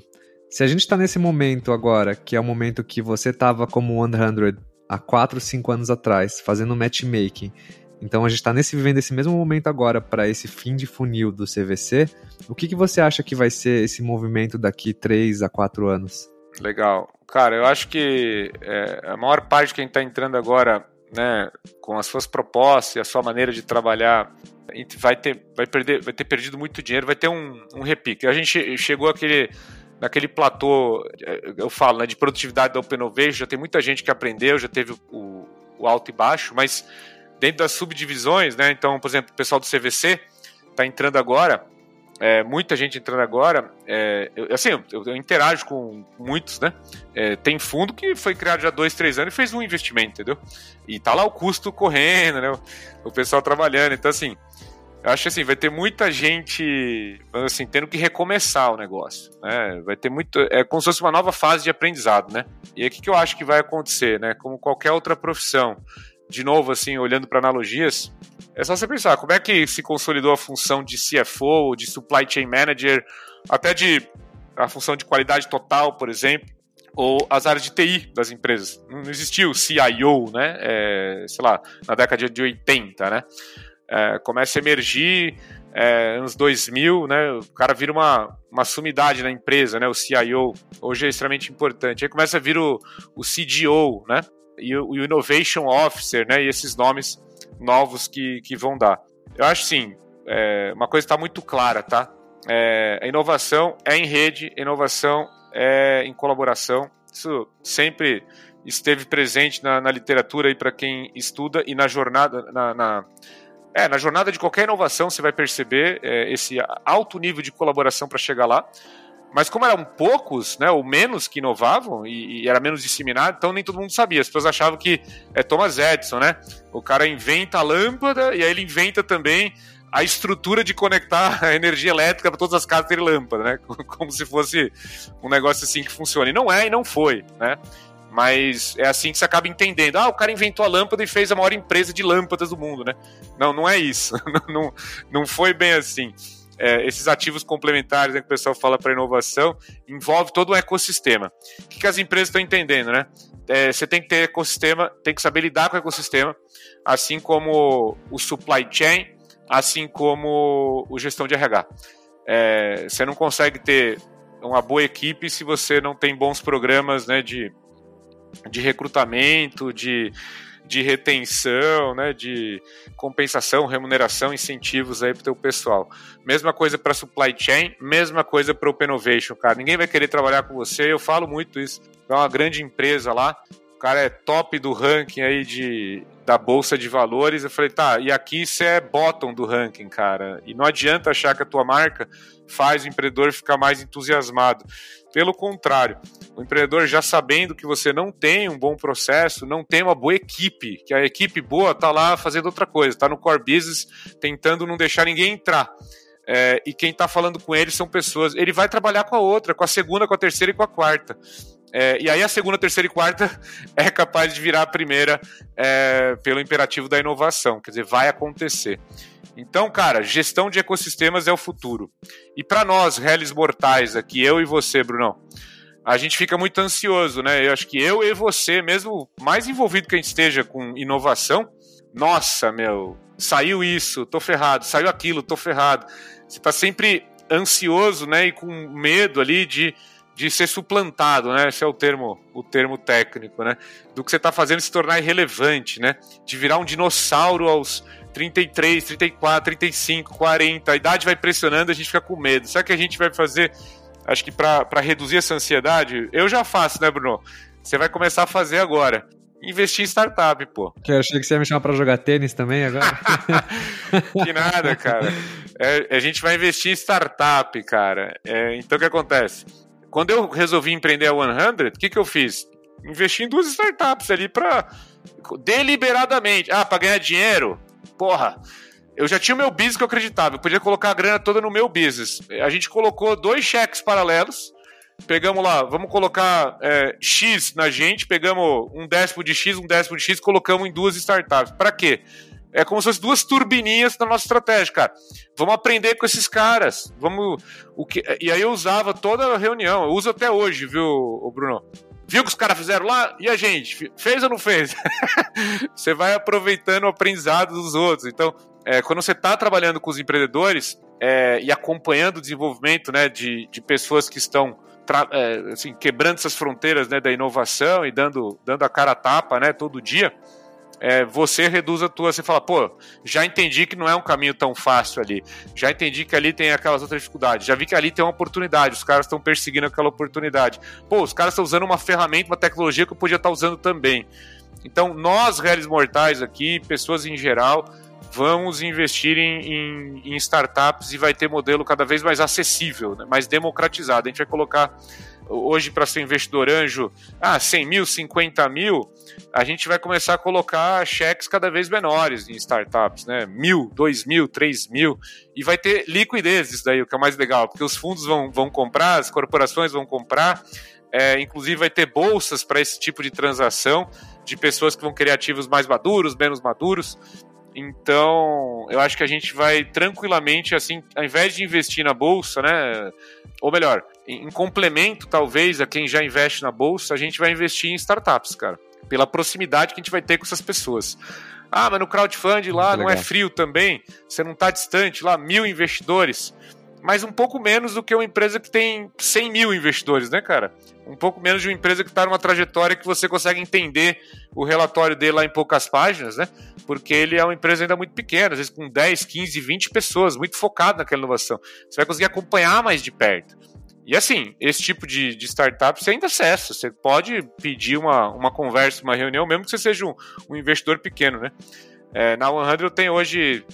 Se a gente está nesse momento agora, que é o momento que você estava como 100 há 4, 5 anos atrás, fazendo matchmaking, então a gente está nesse vivendo esse mesmo momento agora para esse fim de funil do CVC. O que, que você acha que vai ser esse movimento daqui 3 a 4 anos? Legal. Cara, eu acho que é, a maior parte de quem está entrando agora né, com as suas propostas e a sua maneira de trabalhar, vai ter, vai perder, vai ter perdido muito dinheiro, vai ter um, um repique. A gente chegou aquele naquele platô, eu falo, né, de produtividade da Open já tem muita gente que aprendeu, já teve o, o alto e baixo, mas dentro das subdivisões, né, então, por exemplo, o pessoal do CVC está entrando agora, é, muita gente entrando agora. É, eu, assim, eu, eu, interajo com muitos, né? É, tem fundo que foi criado já há dois, três anos e fez um investimento, entendeu? E tá lá o custo correndo, né? O, o pessoal trabalhando. Então, assim, eu acho assim, vai ter muita gente, assim, tendo que recomeçar o negócio, né? Vai ter muito, é como se fosse uma nova fase de aprendizado, né? E aí o que, que eu acho que vai acontecer, né? Como qualquer outra profissão, de novo, assim, olhando para analogias, é só você pensar como é que se consolidou a função de CFO, de Supply Chain Manager, até de a função de qualidade total, por exemplo, ou as áreas de TI das empresas. Não existia o CIO, né? É, sei lá, na década de 80, né? É, começa a emergir é, anos 2000, né? O cara vira uma, uma sumidade na empresa, né? O CIO hoje é extremamente importante. Aí começa a vir o, o CDO, né? E o, o Innovation Officer, né? E esses nomes novos que, que vão dar. Eu acho sim, é, uma coisa está muito clara, tá? É, a inovação é em rede, inovação é em colaboração. Isso sempre esteve presente na, na literatura aí para quem estuda e na jornada, na, na, é, na jornada de qualquer inovação você vai perceber é, esse alto nível de colaboração para chegar lá. Mas como eram poucos, né, ou menos que inovavam e, e, era menos disseminado, então nem todo mundo sabia. As pessoas achavam que é Thomas Edison, né? O cara inventa a lâmpada e aí ele inventa também a estrutura de conectar a energia elétrica para todas as casas ter lâmpada, né? Como se fosse um negócio assim que funciona. E não é e não foi, né? Mas é assim que você acaba entendendo. Ah, o cara inventou a lâmpada e fez a maior empresa de lâmpadas do mundo, né? Não, não é isso. não, não foi bem assim é, esses ativos complementares né, que o pessoal fala para inovação, envolve todo um ecossistema. O que, que as empresas estão entendendo, né? É, você tem que ter ecossistema, tem que saber lidar com o ecossistema, assim como o supply chain, assim como o gestão de RH. É, você não consegue ter uma boa equipe se você não tem bons programas né, de, de recrutamento, de de retenção, né, de compensação, remuneração, incentivos aí para o teu pessoal. Mesma coisa para supply chain, mesma coisa para o Innovation, cara. Ninguém vai querer trabalhar com você, eu falo muito isso. É uma grande empresa lá, o cara é top do ranking aí de, da bolsa de valores. Eu falei, tá, e aqui você é bottom do ranking, cara. E não adianta achar que a tua marca faz o empreendedor ficar mais entusiasmado. Pelo contrário, o empreendedor já sabendo que você não tem um bom processo, não tem uma boa equipe, que a equipe boa está lá fazendo outra coisa, está no core business tentando não deixar ninguém entrar. É, e quem está falando com ele são pessoas. Ele vai trabalhar com a outra, com a segunda, com a terceira e com a quarta. É, e aí a segunda, terceira e quarta é capaz de virar a primeira é, pelo imperativo da inovação. Quer dizer, vai acontecer. Então, cara, gestão de ecossistemas é o futuro. E para nós, réis mortais aqui, eu e você, Brunão, a gente fica muito ansioso, né? Eu acho que eu e você, mesmo mais envolvido que a gente esteja com inovação, nossa, meu, saiu isso, tô ferrado, saiu aquilo, tô ferrado. Você tá sempre ansioso, né? E com medo ali de, de ser suplantado, né? Esse é o termo, o termo técnico, né? Do que você tá fazendo se tornar irrelevante, né? De virar um dinossauro aos 33, 34, 35, 40, a idade vai pressionando, a gente fica com medo. Será que a gente vai fazer, acho que para reduzir essa ansiedade, eu já faço, né, Bruno? Você vai começar a fazer agora. Investir em startup, pô. Que eu achei que você ia me chamar pra jogar tênis também agora. que nada, cara. É, a gente vai investir em startup, cara. É, então o que acontece? Quando eu resolvi empreender a 100, o que, que eu fiz? Investi em duas startups ali para deliberadamente. Ah, para ganhar dinheiro? porra, eu já tinha o meu business que eu acreditava, eu podia colocar a grana toda no meu business. A gente colocou dois cheques paralelos, pegamos lá, vamos colocar é, X na gente, pegamos um décimo de X, um décimo de X, colocamos em duas startups. Para quê? É como se fossem duas turbininhas na nossa estratégia, cara. Vamos aprender com esses caras. Vamos. O que, e aí eu usava toda a reunião. Eu uso até hoje, viu, Bruno? Viu o que os caras fizeram lá? E a gente? Fez ou não fez? você vai aproveitando o aprendizado dos outros. Então, é, quando você está trabalhando com os empreendedores é, e acompanhando o desenvolvimento né, de, de pessoas que estão é, assim, quebrando essas fronteiras né, da inovação e dando, dando a cara a tapa né, todo dia, é, você reduz a tua, você fala, pô, já entendi que não é um caminho tão fácil ali, já entendi que ali tem aquelas outras dificuldades, já vi que ali tem uma oportunidade, os caras estão perseguindo aquela oportunidade. Pô, os caras estão usando uma ferramenta, uma tecnologia que eu podia estar usando também. Então, nós, réis mortais aqui, pessoas em geral, vamos investir em, em, em, startups e vai ter modelo cada vez mais acessível, né, mais democratizado. A gente vai colocar hoje para ser investidor anjo, ah, 100 mil, 50 mil, a gente vai começar a colocar cheques cada vez menores em startups, né? Mil, dois mil, três mil, e vai ter liquidez isso daí, o que é mais legal, porque os fundos vão, vão comprar, as corporações vão comprar, é, inclusive vai ter bolsas para esse tipo de transação de pessoas que vão querer ativos mais maduros, menos maduros. Então, eu acho que a gente vai tranquilamente, assim, ao invés de investir na bolsa, né? Ou melhor, em complemento, talvez, a quem já investe na bolsa, a gente vai investir em startups, cara. Pela proximidade que a gente vai ter com essas pessoas. Ah, mas no crowdfunding lá Muito não é legal. é frio também, você não está distante, lá mil investidores mas um pouco menos do que uma empresa que tem 100 mil investidores, né, cara? Um pouco menos de uma empresa que está numa trajetória que você consegue entender o relatório dele lá em poucas páginas, né? Porque ele é uma empresa ainda muito pequena, às vezes com 10, 15, 20 pessoas, muito focado naquela inovação. Você vai conseguir acompanhar mais de perto. E assim, esse tipo de, de startup você ainda acessa. Você pode pedir uma, uma conversa, uma reunião, mesmo que você seja um, um investidor pequeno, né? É, na 100 eu tenho hoje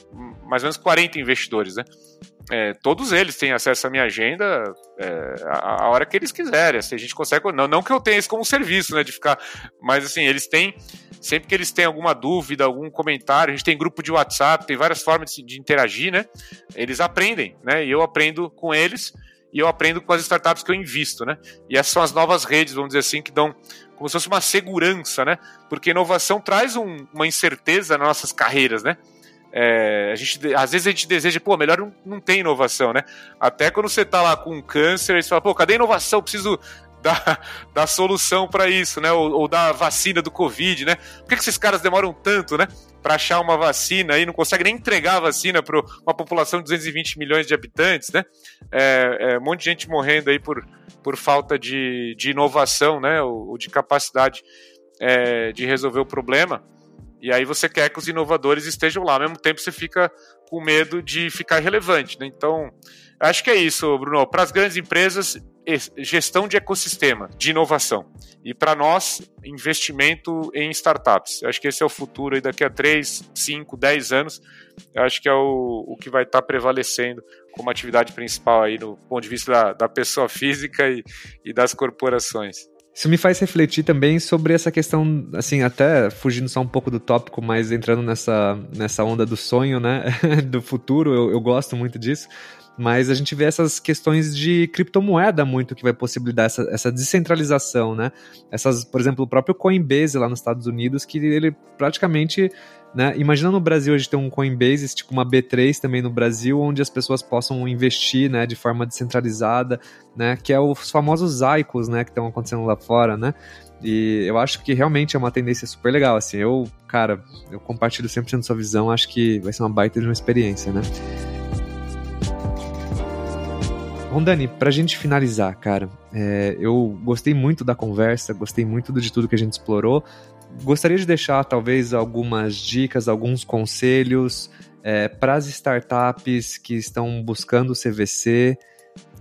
mais ou menos 40 investidores, né? É, todos eles têm acesso à minha agenda é, a, a, hora que eles quiserem. Assim, a gente consegue. Não, não que eu tenha isso como serviço, né? De ficar. Mas assim, eles têm. Sempre que eles têm alguma dúvida, algum comentário, a gente tem grupo de WhatsApp, tem várias formas de, de interagir, né? Eles aprendem, né? E eu aprendo com eles e eu aprendo com as startups que eu invisto, né? E essas são as novas redes, vamos dizer assim, que dão como se fosse uma segurança, né? Porque inovação traz um, uma incerteza nas nossas carreiras, né? É, a gente, às vezes a gente deseja, pô, melhor não, não tem inovação, né? Até quando você tá lá com um câncer, você fala, pô, cadê a inovação? Preciso dar, dar solução para isso, né? Ou, ou da vacina do Covid, né? Por que, que esses caras demoram tanto, né? Para achar uma vacina e não conseguem nem entregar a vacina para uma população de 220 milhões de habitantes, né? É, é, um monte de gente morrendo aí por, por falta de, de inovação, né? Ou, ou de capacidade é, de resolver o problema. E aí você quer que os inovadores estejam lá, ao mesmo tempo você fica com medo de ficar irrelevante. Né? Então, acho que é isso, Bruno. Para as grandes empresas, gestão de ecossistema, de inovação. E para nós, investimento em startups. Acho que esse é o futuro aí daqui a 3, 5, 10 anos. Acho que é o, o que vai estar tá prevalecendo como atividade principal aí no ponto de vista da, da pessoa física e, e das corporações. Isso me faz refletir também sobre essa questão, assim, até fugindo só um pouco do tópico, mas entrando nessa, nessa onda do sonho, né? do futuro, eu, eu gosto muito disso. Mas a gente vê essas questões de criptomoeda muito que vai possibilitar essa, essa descentralização, né? Essas, por exemplo, o próprio Coinbase lá nos Estados Unidos, que ele praticamente né? Imagina no Brasil a gente ter um Coinbase, tipo uma B3 também no Brasil, onde as pessoas possam investir né, de forma descentralizada, né? Que é os famosos ICOs né, que estão acontecendo lá fora, né? E eu acho que realmente é uma tendência super legal, assim. Eu, cara, eu compartilho 100% da sua visão, acho que vai ser uma baita de uma experiência, né? Bom, Dani, pra gente finalizar, cara, é, eu gostei muito da conversa, gostei muito de tudo que a gente explorou, gostaria de deixar talvez algumas dicas, alguns conselhos é, para as startups que estão buscando CVC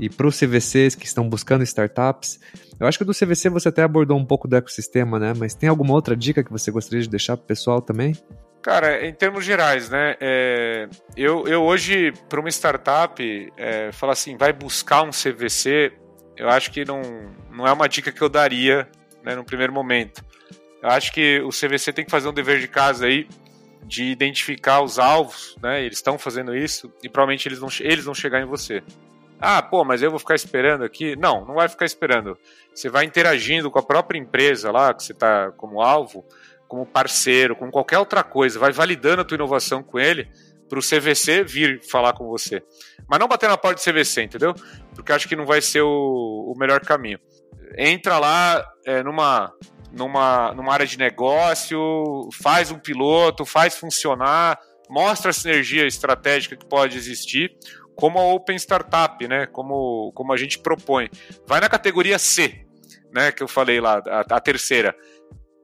e para os CVCs que estão buscando startups. Eu acho que do CVC você até abordou um pouco do ecossistema, né? Mas tem alguma outra dica que você gostaria de deixar para o pessoal também? Cara, em termos gerais, né? É, eu, eu hoje, para uma startup, é, falar assim, vai buscar um CVC, eu acho que não, não é uma dica que eu daria né, no primeiro momento. Eu acho que o CVC tem que fazer um dever de casa aí de identificar os alvos, né? Eles estão fazendo isso e provavelmente eles vão, eles vão chegar em você. Ah, pô, mas eu vou ficar esperando aqui? Não, não vai ficar esperando. Você vai interagindo com a própria empresa lá, que você está como alvo, como parceiro, com qualquer outra coisa, vai validando a tua inovação com ele para o CVC vir falar com você. Mas não bater na porta do CVC, entendeu? Porque acho que não vai ser o, o melhor caminho. Entra lá é, numa numa, numa área de negócio, faz um piloto, faz funcionar, mostra a sinergia estratégica que pode existir, como a Open Startup, né? Como, como a gente propõe. Vai na categoria C, né? Que eu falei lá, a, a terceira.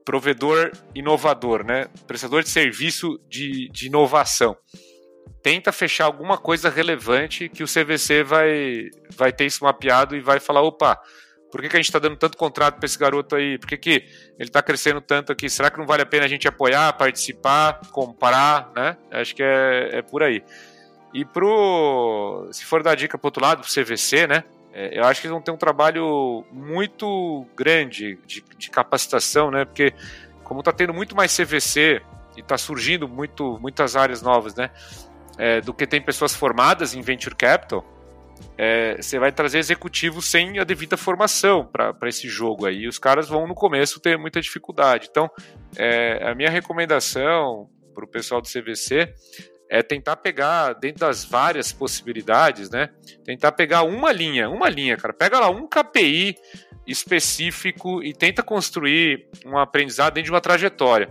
Provedor inovador, né? Prestador de serviço de, de inovação. Tenta fechar alguma coisa relevante que o CVC vai, vai ter isso mapeado e vai falar: opa, por que, que a gente está dando tanto contrato para esse garoto aí? Por que, que ele está crescendo tanto aqui? Será que não vale a pena a gente apoiar, participar, comprar, né? Acho que é, é por aí. E pro. Se for dar dica pro outro lado, pro CVC, né? É, eu acho que eles vão ter um trabalho muito grande de, de capacitação, né? Porque como está tendo muito mais CVC e está surgindo muito, muitas áreas novas, né? É, do que tem pessoas formadas em venture capital, é, você vai trazer executivos sem a devida formação para esse jogo aí. E os caras vão no começo ter muita dificuldade. Então, é, a minha recomendação para o pessoal do CVC é tentar pegar, dentro das várias possibilidades, né? Tentar pegar uma linha, uma linha, cara. Pega lá um KPI específico e tenta construir um aprendizado dentro de uma trajetória.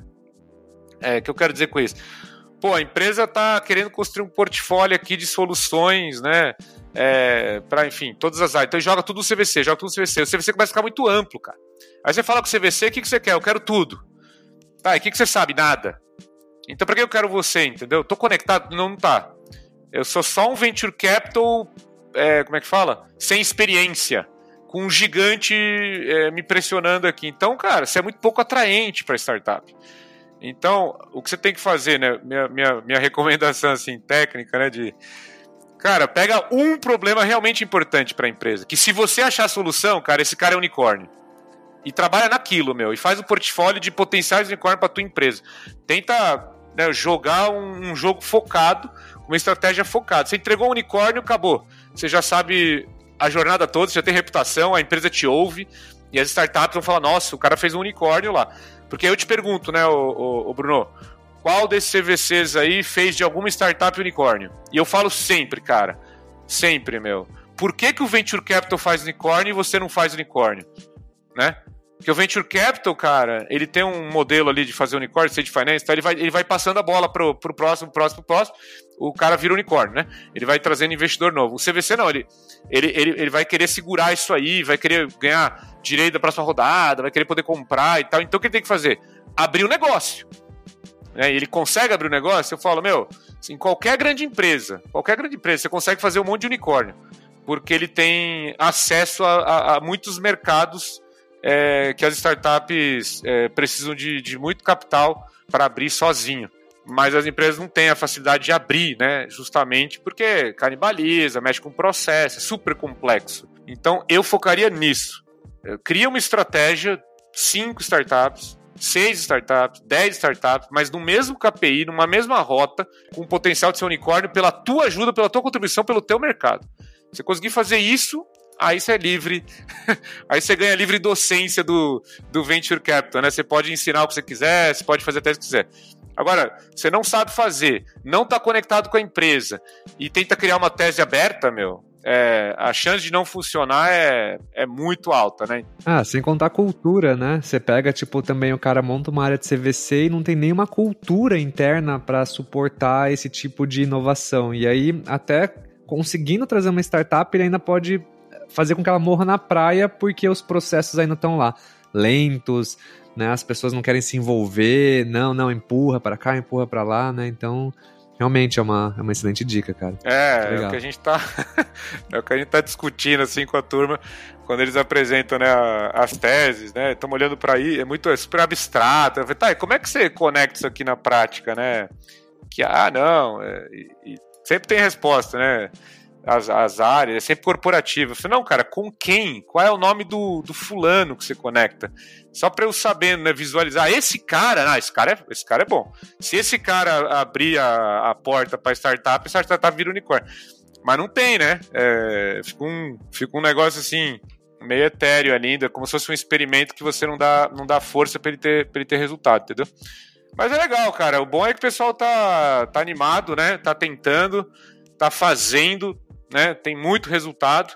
É, que eu quero dizer com isso? Pô, a empresa está querendo construir um portfólio aqui de soluções, né? É, para enfim, todas as áreas. Então joga tudo no CVC, joga tudo no CVC. O CVC começa a ficar muito amplo, cara. Aí você fala com o CVC, o que, que você quer? Eu quero tudo. Tá, e o que, que você sabe? Nada. Então, para que eu quero você, entendeu? Tô conectado? Não, não tá. Eu sou só um venture capital, é, como é que fala? Sem experiência. Com um gigante é, me pressionando aqui. Então, cara, você é muito pouco atraente para startup. Então, o que você tem que fazer, né? Minha, minha, minha recomendação assim, técnica, né? De. Cara, pega um problema realmente importante para a empresa. Que se você achar a solução, cara, esse cara é unicórnio e trabalha naquilo, meu, e faz um portfólio de potenciais unicórnios para tua empresa. Tenta né, jogar um, um, jogo focado, uma estratégia focada. Você entregou um unicórnio, acabou. Você já sabe a jornada toda, você já tem reputação, a empresa te ouve, e as startups vão falar, nossa, o cara fez um unicórnio lá. Porque eu te pergunto, né, o, o, Bruno, qual desses CVCs aí fez de alguma startup unicórnio? E eu falo sempre, cara, sempre, meu. Por que, que o Venture Capital faz unicórnio e você não faz unicórnio? Né? Porque o Venture Capital, cara, ele tem um modelo ali de fazer unicórnio, state finance, então ele vai, ele vai passando a bola pro, pro próximo, próximo, próximo, o cara vira unicórnio, né? Ele vai trazendo investidor novo. O CVC não, ele, ele, ele, ele vai querer segurar isso aí, vai querer ganhar direito da próxima rodada, vai querer poder comprar e tal. Então o que ele tem que fazer? Abrir o um negócio. Né? Ele consegue abrir o um negócio, eu falo, meu, em qualquer grande empresa, qualquer grande empresa, você consegue fazer um monte de unicórnio. Porque ele tem acesso a, a, a muitos mercados é, que as startups é, precisam de, de muito capital para abrir sozinho. Mas as empresas não têm a facilidade de abrir, né? Justamente porque canibaliza, mexe com o processo, é super complexo. Então eu focaria nisso. Eu cria uma estratégia, cinco startups, seis startups, dez startups, mas no mesmo KPI, numa mesma rota, com potencial de ser unicórnio pela tua ajuda, pela tua contribuição, pelo teu mercado. Você conseguir fazer isso, aí você é livre. aí você ganha livre docência do, do Venture Capital, né? Você pode ensinar o que você quiser, você pode fazer até o que quiser. Agora, você não sabe fazer, não está conectado com a empresa e tenta criar uma tese aberta, meu, é, a chance de não funcionar é, é muito alta, né? Ah, sem contar a cultura, né? Você pega, tipo, também o cara monta uma área de CVC e não tem nenhuma cultura interna para suportar esse tipo de inovação. E aí, até conseguindo trazer uma startup, ele ainda pode fazer com que ela morra na praia porque os processos ainda estão lá lentos, né? As pessoas não querem se envolver, não, não, empurra para cá, empurra para lá, né? Então, realmente é uma, é uma excelente dica, cara. É, é o que a gente tá é o que a gente tá discutindo assim com a turma quando eles apresentam, né, as teses, né? Estamos olhando para aí, é muito é super abstrato. Eu falei, tá, e como é que você conecta isso aqui na prática, né? Que ah, não, é, e, e sempre tem resposta, né? As, as áreas, é sempre corporativo. Eu falei, não, cara, com quem? Qual é o nome do, do fulano que você conecta? Só para eu saber, né, visualizar. Esse cara, ah, esse cara, é, esse cara é bom. Se esse cara abrir a, a porta para startup, a startup vira unicórnio. Mas não tem, né? É, fica, um, fica um negócio assim, meio etéreo ainda, como se fosse um experimento que você não dá, não dá força para ele, ter, ele ter resultado, entendeu? Mas é legal, cara. O bom é que o pessoal tá, tá animado, né? Tá tentando, tá fazendo, né? Tem muito resultado.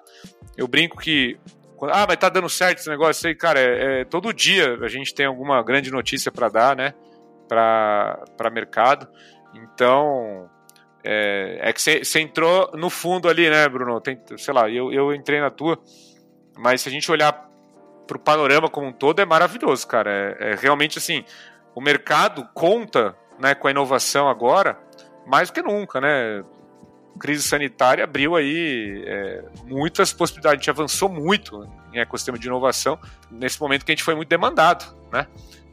Eu brinco que ah, mas tá dando certo esse negócio aí, cara. É, é todo dia a gente tem alguma grande notícia para dar, né? Para mercado. Então, é, é que você entrou no fundo ali, né, Bruno? Tem, sei lá, eu, eu entrei na tua, mas se a gente olhar para o panorama como um todo é maravilhoso, cara. É, é, realmente assim, o mercado conta né, com a inovação agora mais do que nunca, né? Crise sanitária abriu aí é, muitas possibilidades. A gente avançou muito em ecossistema de inovação nesse momento que a gente foi muito demandado, né?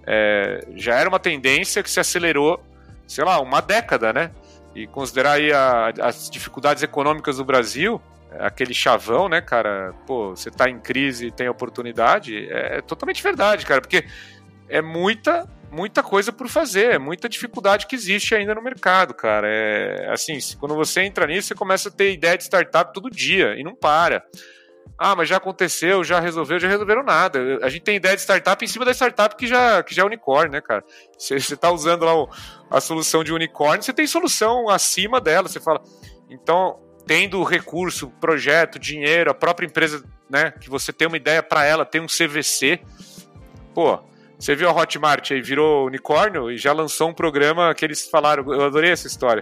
É, já era uma tendência que se acelerou, sei lá, uma década, né? E considerar aí a, as dificuldades econômicas do Brasil, aquele chavão, né, cara? Pô, você tá em crise e tem oportunidade, é, é totalmente verdade, cara, porque é muita muita coisa por fazer, é muita dificuldade que existe ainda no mercado, cara. É assim, quando você entra nisso, você começa a ter ideia de startup todo dia e não para. Ah, mas já aconteceu, já resolveu, já resolveram nada. A gente tem ideia de startup em cima da startup que já, que já é unicórnio, né, cara? Você, você tá usando lá o, a solução de unicórnio, você tem solução acima dela. Você fala, então, tendo recurso, projeto, dinheiro, a própria empresa, né, que você tem uma ideia para ela, tem um CVC, pô, você viu a Hotmart aí, virou unicórnio e já lançou um programa que eles falaram. Eu adorei essa história.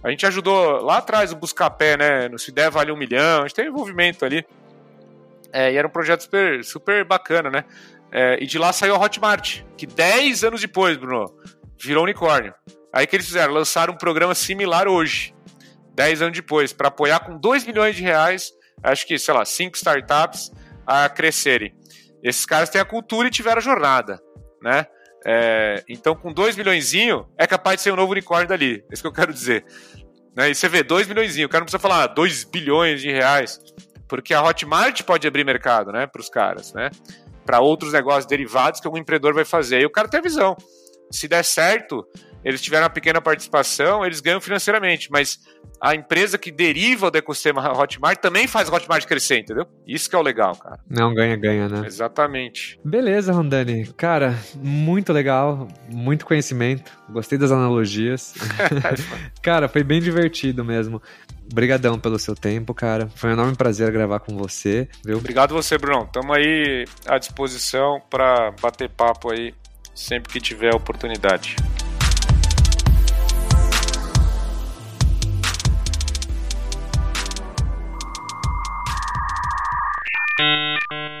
A gente ajudou lá atrás o Buscapé, né? No Se Der Vale um Milhão, a gente tem envolvimento ali. É, e era um projeto super, super bacana, né? É, e de lá saiu a Hotmart, que 10 anos depois, Bruno, virou unicórnio. Aí que eles fizeram? Lançaram um programa similar hoje, 10 anos depois, para apoiar com 2 milhões de reais, acho que, sei lá, 5 startups a crescerem. Esses caras têm a cultura e tiveram a jornada né? É, então, com 2 milhões é capaz de ser um novo unicórnio dali. É isso que eu quero dizer. Né? E você vê, 2 milhões, o cara não precisa falar 2 bilhões de reais, porque a Hotmart pode abrir mercado né, para os caras, né? Para outros negócios derivados que algum empreendedor vai fazer. E o cara tem a visão. Se der certo, eles tiveram uma pequena participação, eles ganham financeiramente, mas a empresa que deriva do ecossistema Hotmart também faz Hotmart crescer, entendeu? Isso que é o legal, cara. Não, ganha-ganha, né? Exatamente. Beleza, Rondani. Cara, muito legal, muito conhecimento. Gostei das analogias. cara, foi bem divertido mesmo. Obrigadão pelo seu tempo, cara. Foi um enorme prazer gravar com você, viu? Obrigado você, Bruno. Tamo aí à disposição para bater papo aí sempre que tiver oportunidade. Thank you.